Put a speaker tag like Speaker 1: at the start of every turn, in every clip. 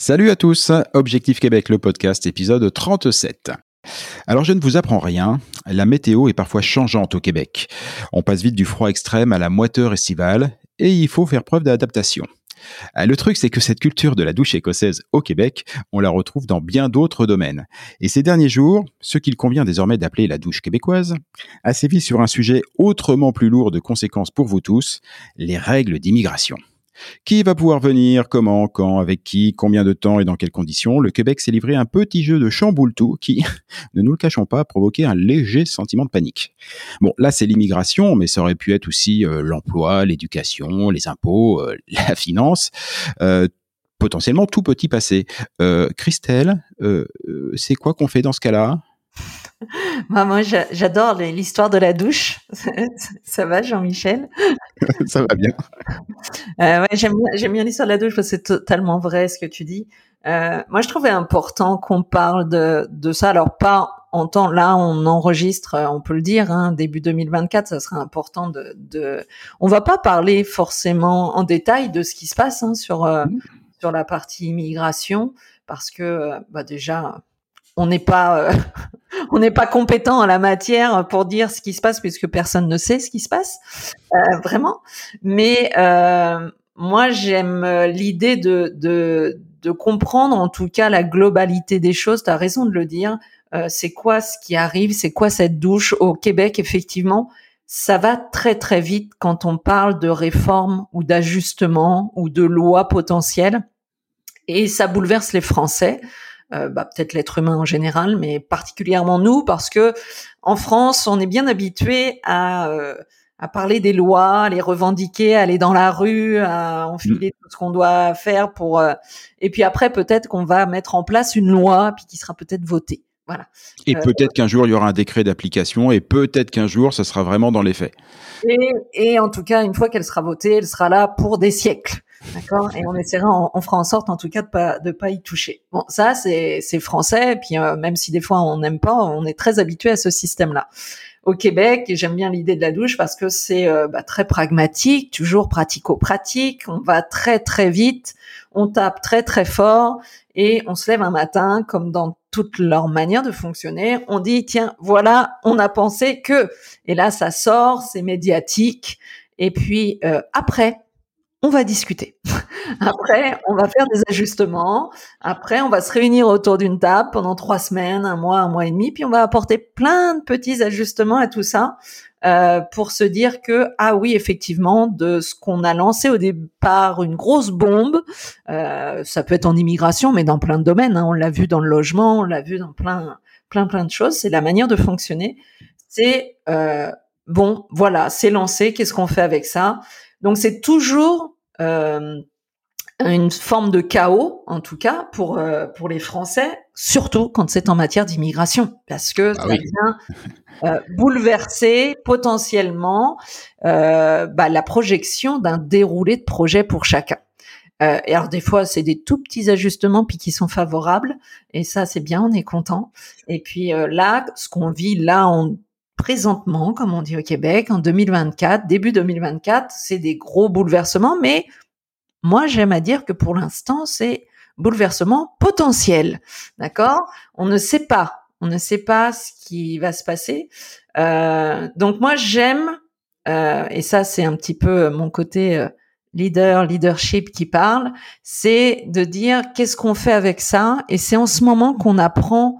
Speaker 1: Salut à tous, Objectif Québec, le podcast, épisode 37. Alors je ne vous apprends rien, la météo est parfois changeante au Québec. On passe vite du froid extrême à la moiteur estivale et il faut faire preuve d'adaptation. Euh, le truc, c'est que cette culture de la douche écossaise au Québec, on la retrouve dans bien d'autres domaines. Et ces derniers jours, ce qu'il convient désormais d'appeler la douche québécoise, a sévi sur un sujet autrement plus lourd de conséquences pour vous tous, les règles d'immigration. Qui va pouvoir venir, comment, quand, avec qui, combien de temps et dans quelles conditions? Le Québec s'est livré un petit jeu de chamboule-tout qui, ne nous le cachons pas, a provoqué un léger sentiment de panique. Bon, là c'est l'immigration, mais ça aurait pu être aussi euh, l'emploi, l'éducation, les impôts, euh, la finance. Euh, potentiellement tout petit passé. Christelle, c'est quoi qu'on fait dans ce cas-là?
Speaker 2: moi, j'adore l'histoire de la douche. Ça va, Jean-Michel?
Speaker 1: Ça va bien.
Speaker 2: Euh, ouais, j'aime bien, bien l'histoire de la douche parce que c'est totalement vrai ce que tu dis. Euh, moi, je trouvais important qu'on parle de, de ça. Alors, pas en temps, là, on enregistre, on peut le dire, hein, début 2024, ça serait important de, de, on va pas parler forcément en détail de ce qui se passe hein, sur euh, mmh. sur la partie immigration parce que bah déjà on n'est pas euh, on n'est pas compétent en la matière pour dire ce qui se passe puisque personne ne sait ce qui se passe euh, vraiment. Mais euh, moi j'aime l'idée de, de, de comprendre en tout cas la globalité des choses. Tu as raison de le dire. c'est quoi ce qui arrive? C'est quoi cette douche au Québec Effectivement, ça va très très vite quand on parle de réforme ou d'ajustement ou de loi potentielle et ça bouleverse les Français. Euh, bah, peut-être l'être humain en général, mais particulièrement nous, parce que en France, on est bien habitué à euh, à parler des lois, à les revendiquer, à aller dans la rue, à enfiler tout ce qu'on doit faire pour. Euh, et puis après, peut-être qu'on va mettre en place une loi, puis qui sera peut-être votée. Voilà.
Speaker 1: Et peut-être qu'un jour il y aura un décret d'application, et peut-être qu'un jour ça sera vraiment dans les faits.
Speaker 2: Et, et en tout cas, une fois qu'elle sera votée, elle sera là pour des siècles. D'accord Et on essaiera, on, fera en sorte en tout cas de pas de pas y toucher. Bon, ça c'est c'est français. Et puis euh, même si des fois on n'aime pas, on est très habitué à ce système-là. Au Québec, j'aime bien l'idée de la douche parce que c'est euh, bah, très pragmatique, toujours pratico-pratique. On va très très vite, on tape très très fort et on se lève un matin comme dans toute leur manière de fonctionner. On dit tiens voilà, on a pensé que et là ça sort, c'est médiatique. Et puis euh, après, on va discuter. Après, on va faire des ajustements. Après, on va se réunir autour d'une table pendant trois semaines, un mois, un mois et demi, puis on va apporter plein de petits ajustements à tout ça euh, pour se dire que ah oui, effectivement, de ce qu'on a lancé au départ, une grosse bombe, euh, ça peut être en immigration, mais dans plein de domaines. Hein. on l'a vu dans le logement, on l'a vu dans plein, plein, plein de choses. C'est la manière de fonctionner. C'est euh, bon, voilà, c'est lancé. Qu'est-ce qu'on fait avec ça? Donc c'est toujours euh, une forme de chaos, en tout cas pour euh, pour les Français, surtout quand c'est en matière d'immigration, parce que ah ça vient euh, bouleverser potentiellement bah, la projection d'un déroulé de projet pour chacun. Euh, et alors des fois, c'est des tout petits ajustements puis qui sont favorables. Et ça, c'est bien, on est content. Et puis euh, là, ce qu'on vit là, on, présentement, comme on dit au Québec, en 2024, début 2024, c'est des gros bouleversements. Mais moi, j'aime à dire que pour l'instant, c'est bouleversement potentiel. D'accord? On ne sait pas. On ne sait pas ce qui va se passer. Euh, donc moi, j'aime, euh, et ça, c'est un petit peu mon côté euh, leader, leadership qui parle, c'est de dire qu'est-ce qu'on fait avec ça. Et c'est en ce moment qu'on apprend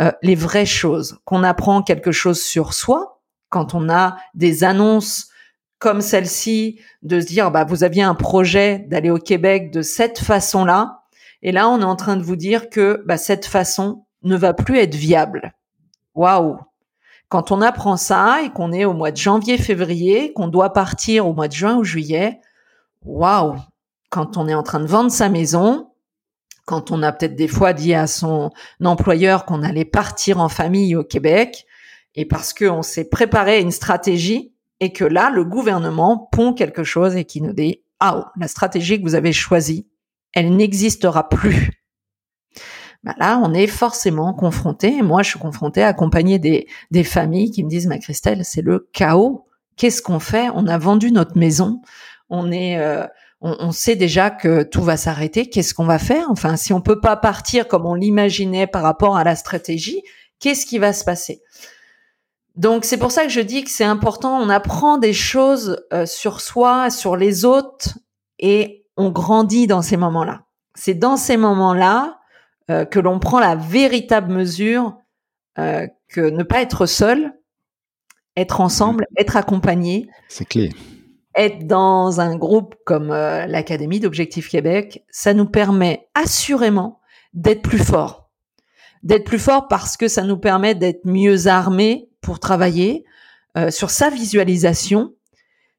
Speaker 2: euh, les vraies choses, qu'on apprend quelque chose sur soi quand on a des annonces comme celle-ci, de se dire, bah, vous aviez un projet d'aller au Québec de cette façon-là. Et là, on est en train de vous dire que bah, cette façon ne va plus être viable. Waouh Quand on apprend ça et qu'on est au mois de janvier, février, qu'on doit partir au mois de juin ou juillet, waouh Quand on est en train de vendre sa maison, quand on a peut-être des fois dit à son employeur qu'on allait partir en famille au Québec, et parce qu'on s'est préparé une stratégie, et que là, le gouvernement pond quelque chose et qui nous dit, ah, la stratégie que vous avez choisie, elle n'existera plus. Bah là, on est forcément confronté. Moi, je suis confrontée à accompagner des, des familles qui me disent, ma Christelle, c'est le chaos. Qu'est-ce qu'on fait? On a vendu notre maison. On est, euh, on, sait déjà que tout va s'arrêter. Qu'est-ce qu'on va faire? Enfin, si on peut pas partir comme on l'imaginait par rapport à la stratégie, qu'est-ce qui va se passer? Donc c'est pour ça que je dis que c'est important, on apprend des choses euh, sur soi, sur les autres, et on grandit dans ces moments-là. C'est dans ces moments-là euh, que l'on prend la véritable mesure euh, que ne pas être seul, être ensemble, mmh. être accompagné.
Speaker 1: C'est clé
Speaker 2: être dans un groupe comme euh, l'Académie d'Objectif Québec, ça nous permet assurément d'être plus fort. D'être plus fort parce que ça nous permet d'être mieux armés pour travailler euh, sur sa visualisation,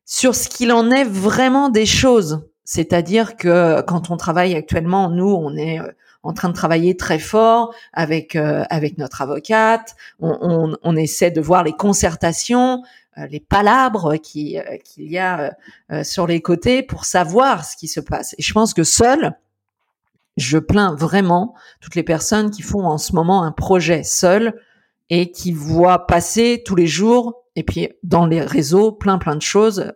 Speaker 2: sur ce qu'il en est vraiment des choses. C'est-à-dire que quand on travaille actuellement, nous, on est euh, en train de travailler très fort avec avec notre avocate. On, on, on, essaie de voir les concertations, euh, les palabres qui euh, qu'il y a euh, sur les côtés pour savoir ce qui se passe. Et je pense que seul, je plains vraiment toutes les personnes qui font en ce moment un projet seul et qui voient passer tous les jours et puis dans les réseaux plein plein de choses,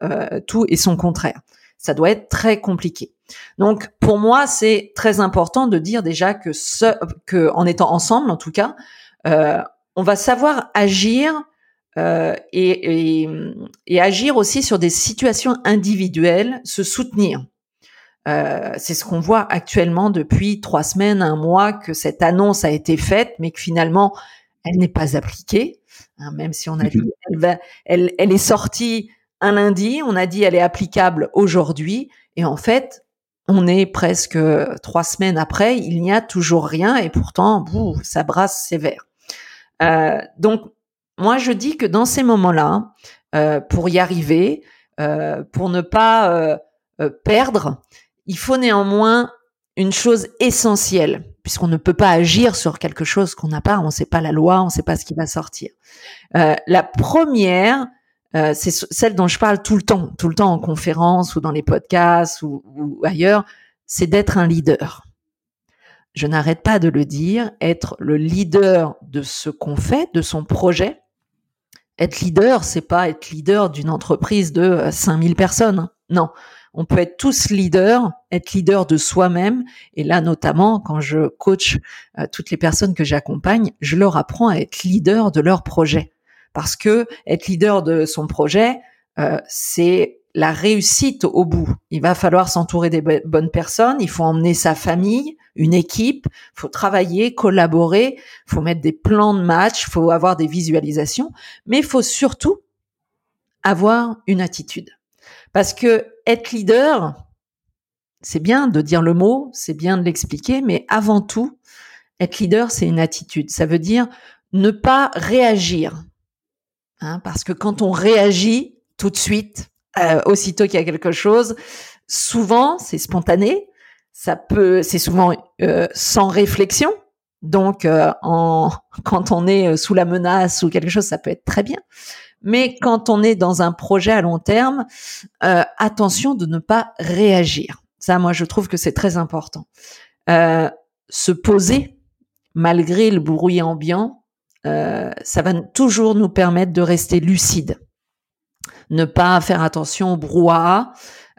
Speaker 2: tout et son contraire. Ça doit être très compliqué. Donc pour moi, c'est très important de dire déjà que ce, que en étant ensemble, en tout cas, on va savoir agir euh, et, et, et, agir aussi sur des situations individuelles, se soutenir. Euh, c'est ce qu'on voit actuellement depuis trois semaines, un mois, que cette annonce a été faite, mais que finalement, elle n'est pas appliquée. Hein, même si on a dit, elle, va, elle, elle est sortie un lundi, on a dit elle est applicable aujourd'hui, et en fait, on est presque trois semaines après, il n'y a toujours rien, et pourtant, bouh, ça brasse sévère. Euh, donc, moi, je dis que dans ces moments-là, euh, pour y arriver, euh, pour ne pas euh, perdre, il faut néanmoins une chose essentielle, puisqu'on ne peut pas agir sur quelque chose qu'on n'a pas, on ne sait pas la loi, on ne sait pas ce qui va sortir. La première, c'est celle dont je parle tout le temps, tout le temps en conférence ou dans les podcasts ou ailleurs, c'est d'être un leader je n'arrête pas de le dire, être le leader de ce qu'on fait, de son projet, être leader, c'est pas être leader d'une entreprise de 5000 euh, personnes. Non, on peut être tous leaders, être leader de soi-même. Et là, notamment, quand je coach euh, toutes les personnes que j'accompagne, je leur apprends à être leader de leur projet. Parce que être leader de son projet, euh, c'est la réussite au bout. Il va falloir s'entourer des bonnes personnes, il faut emmener sa famille, une équipe, faut travailler, collaborer, faut mettre des plans de match, faut avoir des visualisations, mais il faut surtout avoir une attitude. Parce que être leader, c'est bien de dire le mot, c'est bien de l'expliquer, mais avant tout, être leader, c'est une attitude. Ça veut dire ne pas réagir. Hein, parce que quand on réagit tout de suite, euh, aussitôt qu'il y a quelque chose, souvent c'est spontané, ça peut, c'est souvent euh, sans réflexion. Donc, euh, en, quand on est euh, sous la menace ou quelque chose, ça peut être très bien. Mais quand on est dans un projet à long terme, attention de ne pas réagir. Ça, moi, je trouve que c'est très important. Euh, se poser malgré le bruit ambiant, euh, ça va toujours nous permettre de rester lucide. Ne pas faire attention au brouhaha,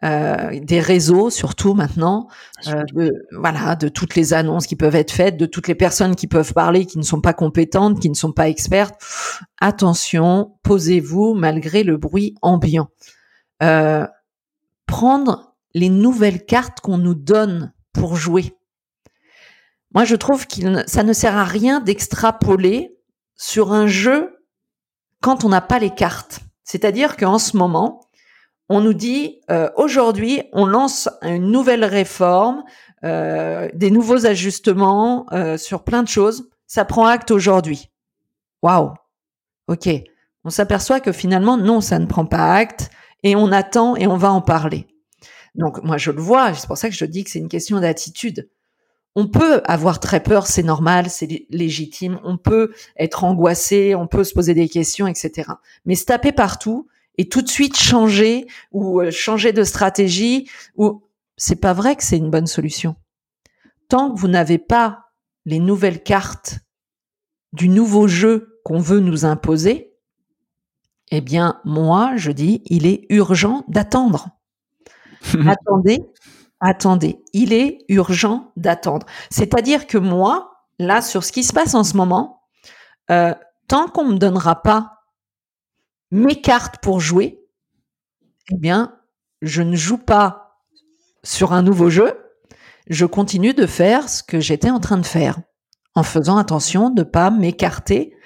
Speaker 2: euh, des réseaux surtout maintenant, euh, de, voilà, de toutes les annonces qui peuvent être faites, de toutes les personnes qui peuvent parler, qui ne sont pas compétentes, qui ne sont pas expertes. Attention, posez-vous malgré le bruit ambiant. Euh, prendre les nouvelles cartes qu'on nous donne pour jouer. Moi, je trouve qu'il ça ne sert à rien d'extrapoler sur un jeu quand on n'a pas les cartes. C'est-à-dire qu'en ce moment, on nous dit euh, aujourd'hui, on lance une nouvelle réforme, euh, des nouveaux ajustements euh, sur plein de choses. Ça prend acte aujourd'hui. Waouh. Ok. On s'aperçoit que finalement, non, ça ne prend pas acte et on attend et on va en parler. Donc moi, je le vois. C'est pour ça que je dis que c'est une question d'attitude. On peut avoir très peur, c'est normal, c'est légitime. On peut être angoissé, on peut se poser des questions, etc. Mais se taper partout, et tout de suite changer ou euh, changer de stratégie ou c'est pas vrai que c'est une bonne solution. Tant que vous n'avez pas les nouvelles cartes du nouveau jeu qu'on veut nous imposer, eh bien, moi, je dis, il est urgent d'attendre. attendez, attendez, il est urgent d'attendre. C'est-à-dire que moi, là, sur ce qui se passe en ce moment, euh, tant qu'on me donnera pas mes cartes pour jouer, eh bien, je ne joue pas sur un nouveau jeu, je continue de faire ce que j'étais en train de faire, en faisant attention de ne pas m'écarter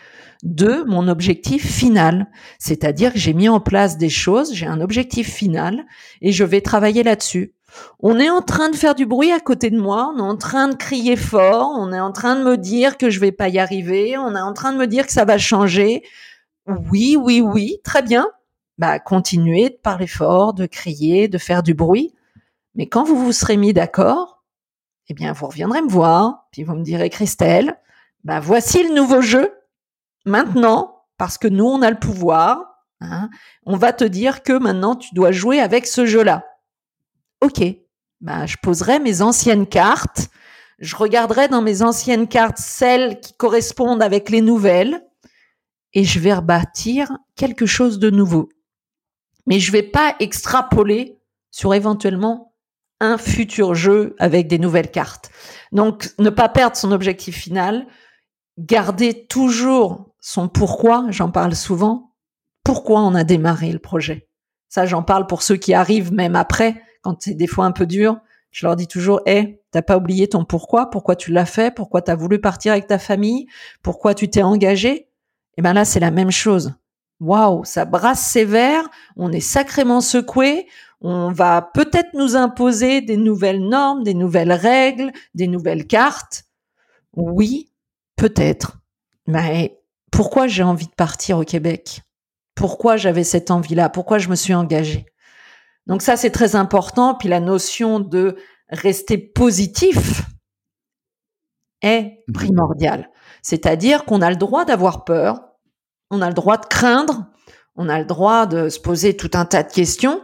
Speaker 2: de mon objectif final. C'est-à-dire que j'ai mis en place des choses, j'ai un objectif final et je vais travailler là-dessus. On est en train de faire du bruit à côté de moi, on est en train de crier fort, on est en train de me dire que je vais pas y arriver, on est en train de me dire que ça va changer. Oui, oui, oui, très bien. Bah, continuez de parler fort, de crier, de faire du bruit. Mais quand vous vous serez mis d'accord, eh bien, vous reviendrez me voir, puis vous me direz, Christelle, bah, voici le nouveau jeu. Maintenant, parce que nous, on a le pouvoir, hein, on va te dire que maintenant, tu dois jouer avec ce jeu-là. OK. Bah, je poserai mes anciennes cartes. Je regarderai dans mes anciennes cartes celles qui correspondent avec les nouvelles et je vais rebâtir quelque chose de nouveau. Mais je vais pas extrapoler sur éventuellement un futur jeu avec des nouvelles cartes. Donc, ne pas perdre son objectif final, garder toujours son pourquoi, j'en parle souvent, pourquoi on a démarré le projet? Ça, j'en parle pour ceux qui arrivent même après, quand c'est des fois un peu dur. Je leur dis toujours, hé, t'as pas oublié ton pourquoi, pourquoi tu l'as fait, pourquoi tu as voulu partir avec ta famille, pourquoi tu t'es engagé. Et ben là, c'est la même chose. Waouh, ça brasse sévère, on est sacrément secoué, on va peut-être nous imposer des nouvelles normes, des nouvelles règles, des nouvelles cartes. Oui, peut-être. Mais pourquoi j'ai envie de partir au Québec? Pourquoi j'avais cette envie-là? Pourquoi je me suis engagée? Donc ça, c'est très important. Puis la notion de rester positif est primordiale. C'est-à-dire qu'on a le droit d'avoir peur, on a le droit de craindre, on a le droit de se poser tout un tas de questions,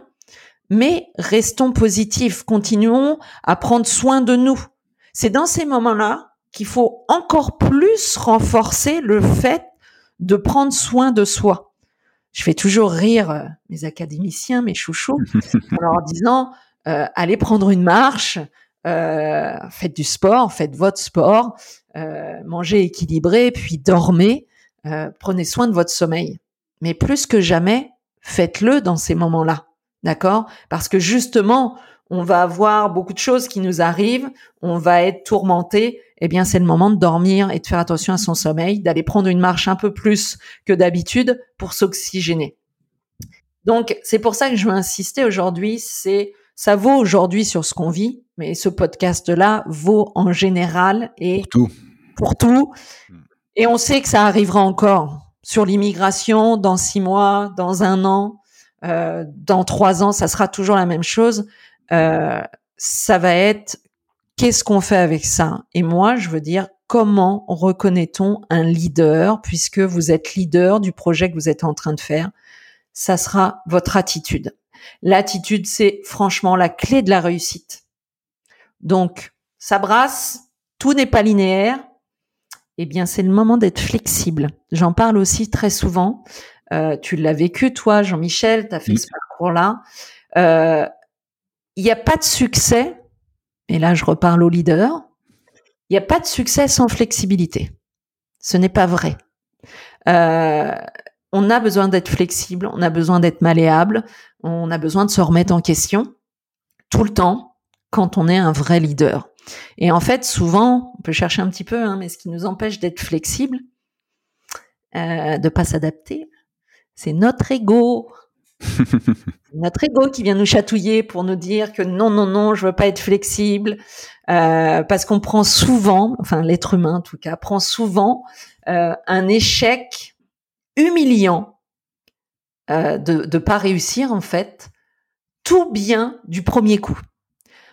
Speaker 2: mais restons positifs, continuons à prendre soin de nous. C'est dans ces moments-là qu'il faut encore plus renforcer le fait de prendre soin de soi. Je fais toujours rire euh, mes académiciens, mes chouchous, en leur disant euh, allez prendre une marche, euh, faites du sport, faites votre sport, mangez équilibré, puis dormez. Euh, prenez soin de votre sommeil. Mais plus que jamais, faites-le dans ces moments-là. D'accord? Parce que justement, on va avoir beaucoup de choses qui nous arrivent, on va être tourmenté. Eh bien, c'est le moment de dormir et de faire attention à son sommeil, d'aller prendre une marche un peu plus que d'habitude pour s'oxygéner. Donc, c'est pour ça que je veux insister aujourd'hui, c'est ça vaut aujourd'hui sur ce qu'on vit, mais ce podcast-là vaut en général et
Speaker 1: pour tout.
Speaker 2: Pour tout. Et on sait que ça arrivera encore sur l'immigration dans six mois, dans un an, euh, dans trois ans, ça sera toujours la même chose. Euh, ça va être qu'est-ce qu'on fait avec ça? Et moi, je veux dire comment reconnaît-on un leader puisque vous êtes leader du projet que vous êtes en train de faire? Ça sera votre attitude. L'attitude, c'est franchement la clé de la réussite. Donc, ça brasse, tout n'est pas linéaire. Eh bien, c'est le moment d'être flexible. J'en parle aussi très souvent. Euh, tu l'as vécu, toi, Jean-Michel, tu as fait ce parcours-là. Euh, il n'y a pas de succès, et là je reparle au leader, il n'y a pas de succès sans flexibilité. Ce n'est pas vrai. Euh, on a besoin d'être flexible, on a besoin d'être malléable, on a besoin de se remettre en question tout le temps quand on est un vrai leader. Et en fait, souvent, on peut chercher un petit peu, hein, mais ce qui nous empêche d'être flexible, euh, de pas s'adapter, c'est notre ego. notre ego qui vient nous chatouiller pour nous dire que non, non, non, je veux pas être flexible, euh, parce qu'on prend souvent, enfin l'être humain en tout cas, prend souvent euh, un échec humiliant euh, de ne pas réussir en fait tout bien du premier coup.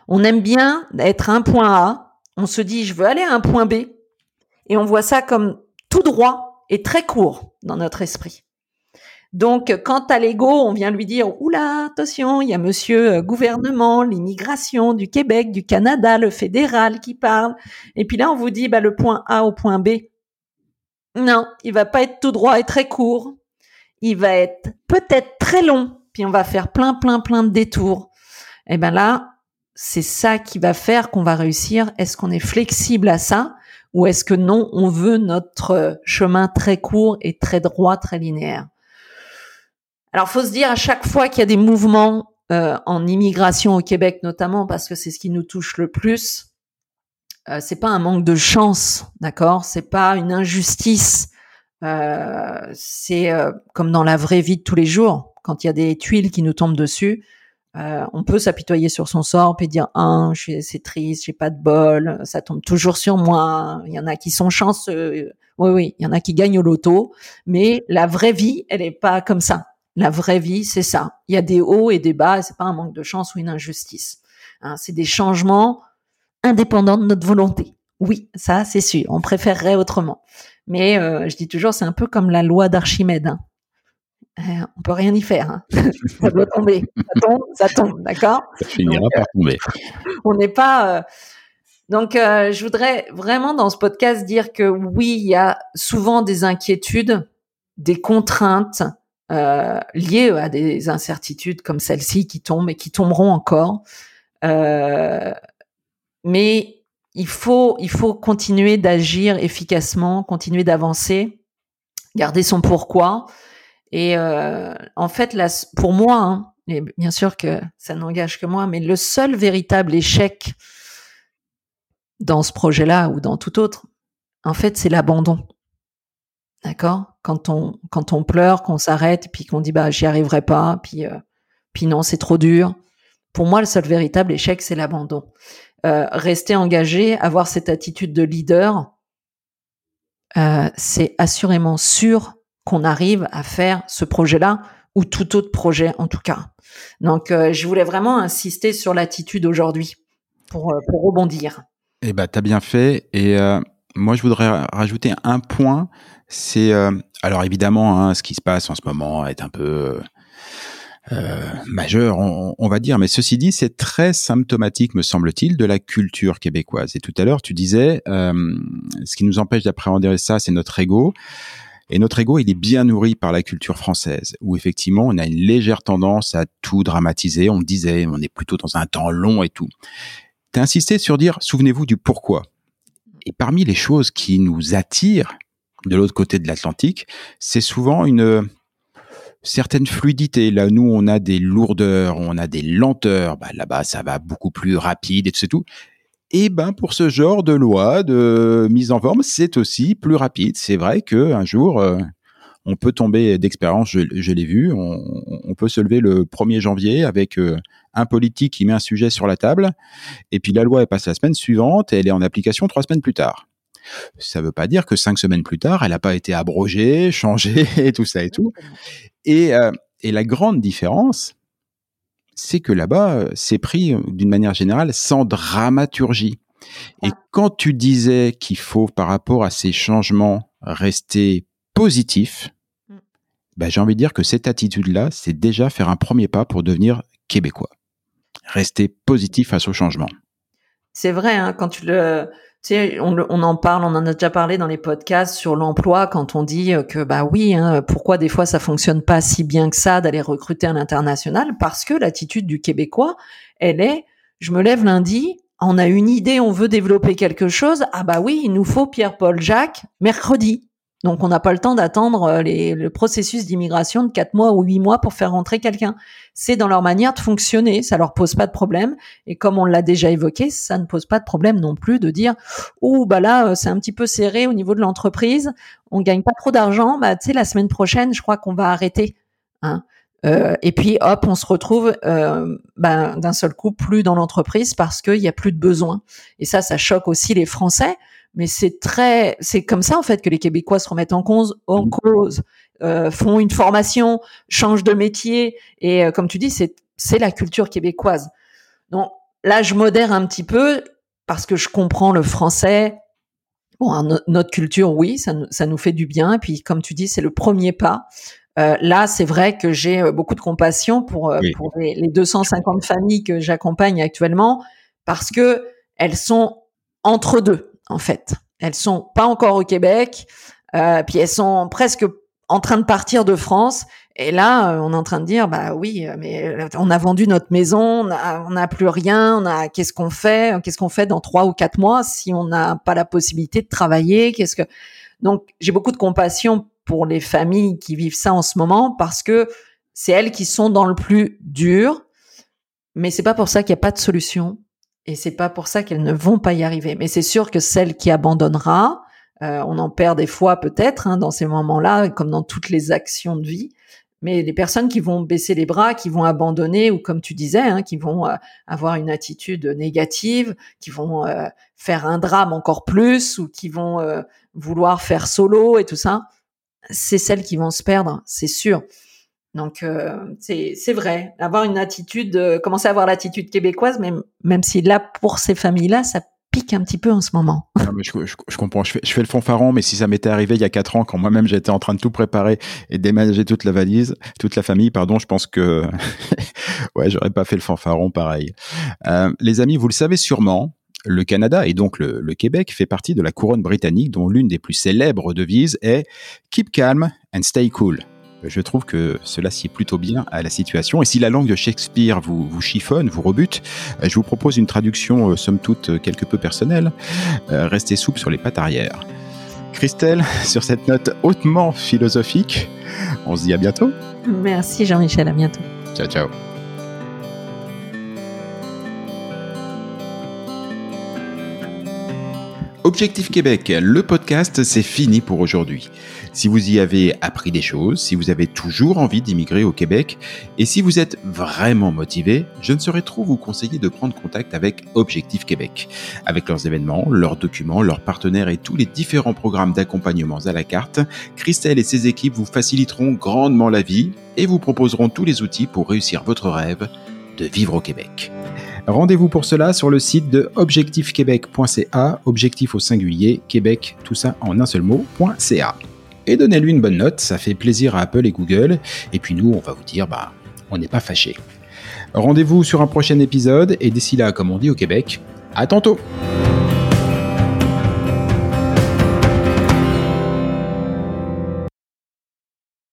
Speaker 2: On aime bien être à un point A, on se dit je veux aller à un point B, et on voit ça comme tout droit et très court dans notre esprit. Donc, quand à l'ego, on vient lui dire, oula, attention, il y a monsieur euh, gouvernement, l'immigration du Québec, du Canada, le fédéral qui parle. Et puis là, on vous dit, bah, le point A au point B. Non, il va pas être tout droit et très court. Il va être peut-être très long. Puis on va faire plein, plein, plein de détours. Et eh ben là, c'est ça qui va faire qu'on va réussir. Est-ce qu'on est flexible à ça? Ou est-ce que non, on veut notre chemin très court et très droit, très linéaire? Alors, faut se dire à chaque fois qu'il y a des mouvements euh, en immigration au Québec, notamment parce que c'est ce qui nous touche le plus, euh, c'est pas un manque de chance, d'accord? C'est pas une injustice. Euh, c'est euh, comme dans la vraie vie de tous les jours, quand il y a des tuiles qui nous tombent dessus, euh, on peut s'apitoyer sur son sort et dire ah c'est triste, j'ai pas de bol, ça tombe toujours sur moi. Il y en a qui sont chanceux, oui oui, il y en a qui gagnent au loto, mais la vraie vie, elle est pas comme ça. La vraie vie, c'est ça. Il y a des hauts et des bas, c'est pas un manque de chance ou une injustice. Hein, c'est des changements indépendants de notre volonté. Oui, ça, c'est sûr. On préférerait autrement. Mais euh, je dis toujours, c'est un peu comme la loi d'Archimède. Hein. Euh, on peut rien y faire. Hein. ça doit tomber. Ça tombe, ça tombe, d'accord?
Speaker 1: Ça finira par tomber.
Speaker 2: on n'est pas. Euh, donc, euh, je voudrais vraiment dans ce podcast dire que oui, il y a souvent des inquiétudes, des contraintes, euh, liées à des incertitudes comme celle-ci qui tombent et qui tomberont encore. Euh, mais il faut, il faut continuer d'agir efficacement, continuer d'avancer, garder son pourquoi. Et euh, en fait, là, pour moi, hein, et bien sûr que ça n'engage que moi, mais le seul véritable échec dans ce projet-là ou dans tout autre, en fait, c'est l'abandon. D'accord? Quand on quand on pleure, qu'on s'arrête, puis qu'on dit bah j'y arriverai pas, puis euh, puis non c'est trop dur. Pour moi, le seul véritable échec, c'est l'abandon. Euh, rester engagé, avoir cette attitude de leader, euh, c'est assurément sûr qu'on arrive à faire ce projet-là ou tout autre projet en tout cas. Donc, je voulais vraiment insister sur l'attitude aujourd'hui pour, pour rebondir.
Speaker 1: Eh ben, t'as bien fait. Et moi, je voudrais rajouter un point c'est euh, alors évidemment hein, ce qui se passe en ce moment est un peu euh, majeur, on, va dire, mais ceci dit, c'est très symptomatique, me semble-t-il, de la culture québécoise. Et tout à l'heure, tu disais, euh, ce qui nous empêche d'appréhender ça, c'est notre ego. Et notre ego, il est bien nourri par la culture française, où effectivement, on a une légère tendance à tout dramatiser. On disait, on est plutôt dans un temps long et tout. Tu as insisté sur dire, souvenez-vous du pourquoi. Et parmi les choses qui nous attirent, de l'autre côté de l'Atlantique, c'est souvent une euh, certaine fluidité. Là, nous, on a des lourdeurs, on a des lenteurs. Bah, là-bas, ça va beaucoup plus rapide et tout, tout. Et ben pour ce genre de loi de mise en forme, c'est aussi plus rapide. C'est vrai que un jour, euh, on peut tomber d'expérience. Je, l'ai vu. On, peut se lever le 1er janvier avec euh, un politique qui met un sujet sur la table, et puis la loi est passée la semaine suivante et elle est en application trois semaines plus tard. Ça ne veut pas dire que cinq semaines plus tard, elle n'a pas été abrogée, changée, et tout ça et tout. Et, euh, et la grande différence, c'est que là-bas, c'est pris euh, d'une manière générale sans dramaturgie. Et quand tu disais qu'il faut, par rapport à ces changements, rester positif, mm. ben, j'ai envie de dire que cette attitude-là, c'est déjà faire un premier pas pour devenir québécois. Rester positif face au changement.
Speaker 2: c'est vrai, hein, quand tu le, tu sais, on, on, en parle, on en a déjà parlé dans les podcasts sur l'emploi quand on dit que bah oui, hein, pourquoi des fois ça fonctionne pas si bien que ça d'aller recruter à l'international Parce que l'attitude du Québécois, elle est, je me lève lundi, on a une idée, on veut développer quelque chose, ah bah oui, il nous faut Pierre-Paul Jacques mercredi. Donc on n'a pas le temps d'attendre euh, le processus d'immigration de quatre mois ou huit mois pour faire rentrer quelqu'un. C'est dans leur manière de fonctionner, ça leur pose pas de problème. Et comme on l'a déjà évoqué, ça ne pose pas de problème non plus de dire oh bah là euh, c'est un petit peu serré au niveau de l'entreprise, on gagne pas trop d'argent, bah tu sais la semaine prochaine je crois qu'on va arrêter. Hein. Euh, et puis hop, on se retrouve ben, d'un seul coup plus dans l'entreprise parce qu'il y a plus de besoin. Et ça, ça choque aussi les Français mais c'est très, c'est comme ça en fait que les Québécois se remettent en cause, en mmh. cause, euh, font une formation, changent de métier, et euh, comme tu dis, c'est c'est la culture québécoise. Donc là, je modère un petit peu parce que je comprends le français. Bon, notre culture, oui, ça, ça nous fait du bien. Et puis, comme tu dis, c'est le premier pas. Euh, là, c'est vrai que j'ai euh, beaucoup de compassion pour, euh, pour les, les 250 familles que j'accompagne actuellement parce que elles sont entre deux en fait. Elles sont pas encore au Québec, euh, puis elles sont presque en train de partir de France. Et là, euh, on est en train de dire, bah oui, mais euh, on a vendu notre maison, on n'a plus rien, on a, qu'est-ce qu'on fait, qu'est-ce qu'on fait dans trois ou quatre mois si on n'a pas la possibilité de travailler, qu'est-ce que, donc j'ai beaucoup de compassion pour les familles qui vivent ça en ce moment parce que c'est elles qui sont dans le plus dur, mais c'est pas pour ça qu'il n'y a pas de solution. Et c'est pas pour ça qu'elles ne vont pas y arriver. Mais c'est sûr que celle qui abandonnera, euh, on en perd des fois peut-être hein, dans ces moments-là, comme dans toutes les actions de vie. Mais les personnes qui vont baisser les bras, qui vont abandonner, ou comme tu disais, hein, qui vont euh, avoir une attitude négative, qui vont euh, faire un drame encore plus, ou qui vont vouloir faire solo et tout ça, c'est celles qui vont se perdre, c'est sûr. Donc euh, c'est vrai, avoir une attitude, euh, commencer à avoir l'attitude québécoise, même même si là pour ces familles-là, ça pique un petit peu en ce moment.
Speaker 1: je, comprends, je fais, je fais le fanfaron, mais si ça m'était arrivé il y a quatre ans, quand moi-même j'étais en train de tout préparer et déménager toute la valise, toute la famille, pardon, je pense que ouais, j'aurais pas fait le fanfaron pareil. Euh, les amis, vous le savez sûrement, le Canada et donc le, le, Québec fait partie de la couronne britannique dont l'une des plus célèbres devises est Keep calm and stay cool je trouve que cela sied plutôt bien à la situation. Et si la langue de Shakespeare vous, vous chiffonne, vous rebute, euh, je vous propose une traduction euh, somme toute quelque peu personnelle. Euh, restez souple sur les pattes arrière. Christelle, sur cette note hautement philosophique, on se dit à bientôt.
Speaker 2: Merci Jean-Michel, à bientôt.
Speaker 1: Ciao, ciao. Objectif Québec, le podcast, c'est fini pour aujourd'hui. Si vous y avez appris des choses, si vous avez toujours envie d'immigrer au Québec, et si vous êtes vraiment motivé, je ne saurais trop vous conseiller de prendre contact avec Objectif Québec. Avec leurs événements, leurs documents, leurs partenaires et tous les différents programmes d'accompagnement à la carte, Christelle et ses équipes vous faciliteront grandement la vie et vous proposeront tous les outils pour réussir votre rêve de vivre au Québec. Rendez-vous pour cela sur le site de objectifquebec.ca, objectif au singulier, Québec, tout ça en un seul mot.ca. Et donnez-lui une bonne note, ça fait plaisir à Apple et Google. Et puis nous, on va vous dire, bah, on n'est pas fâchés. Rendez-vous sur un prochain épisode, et d'ici là, comme on dit au Québec, à tantôt!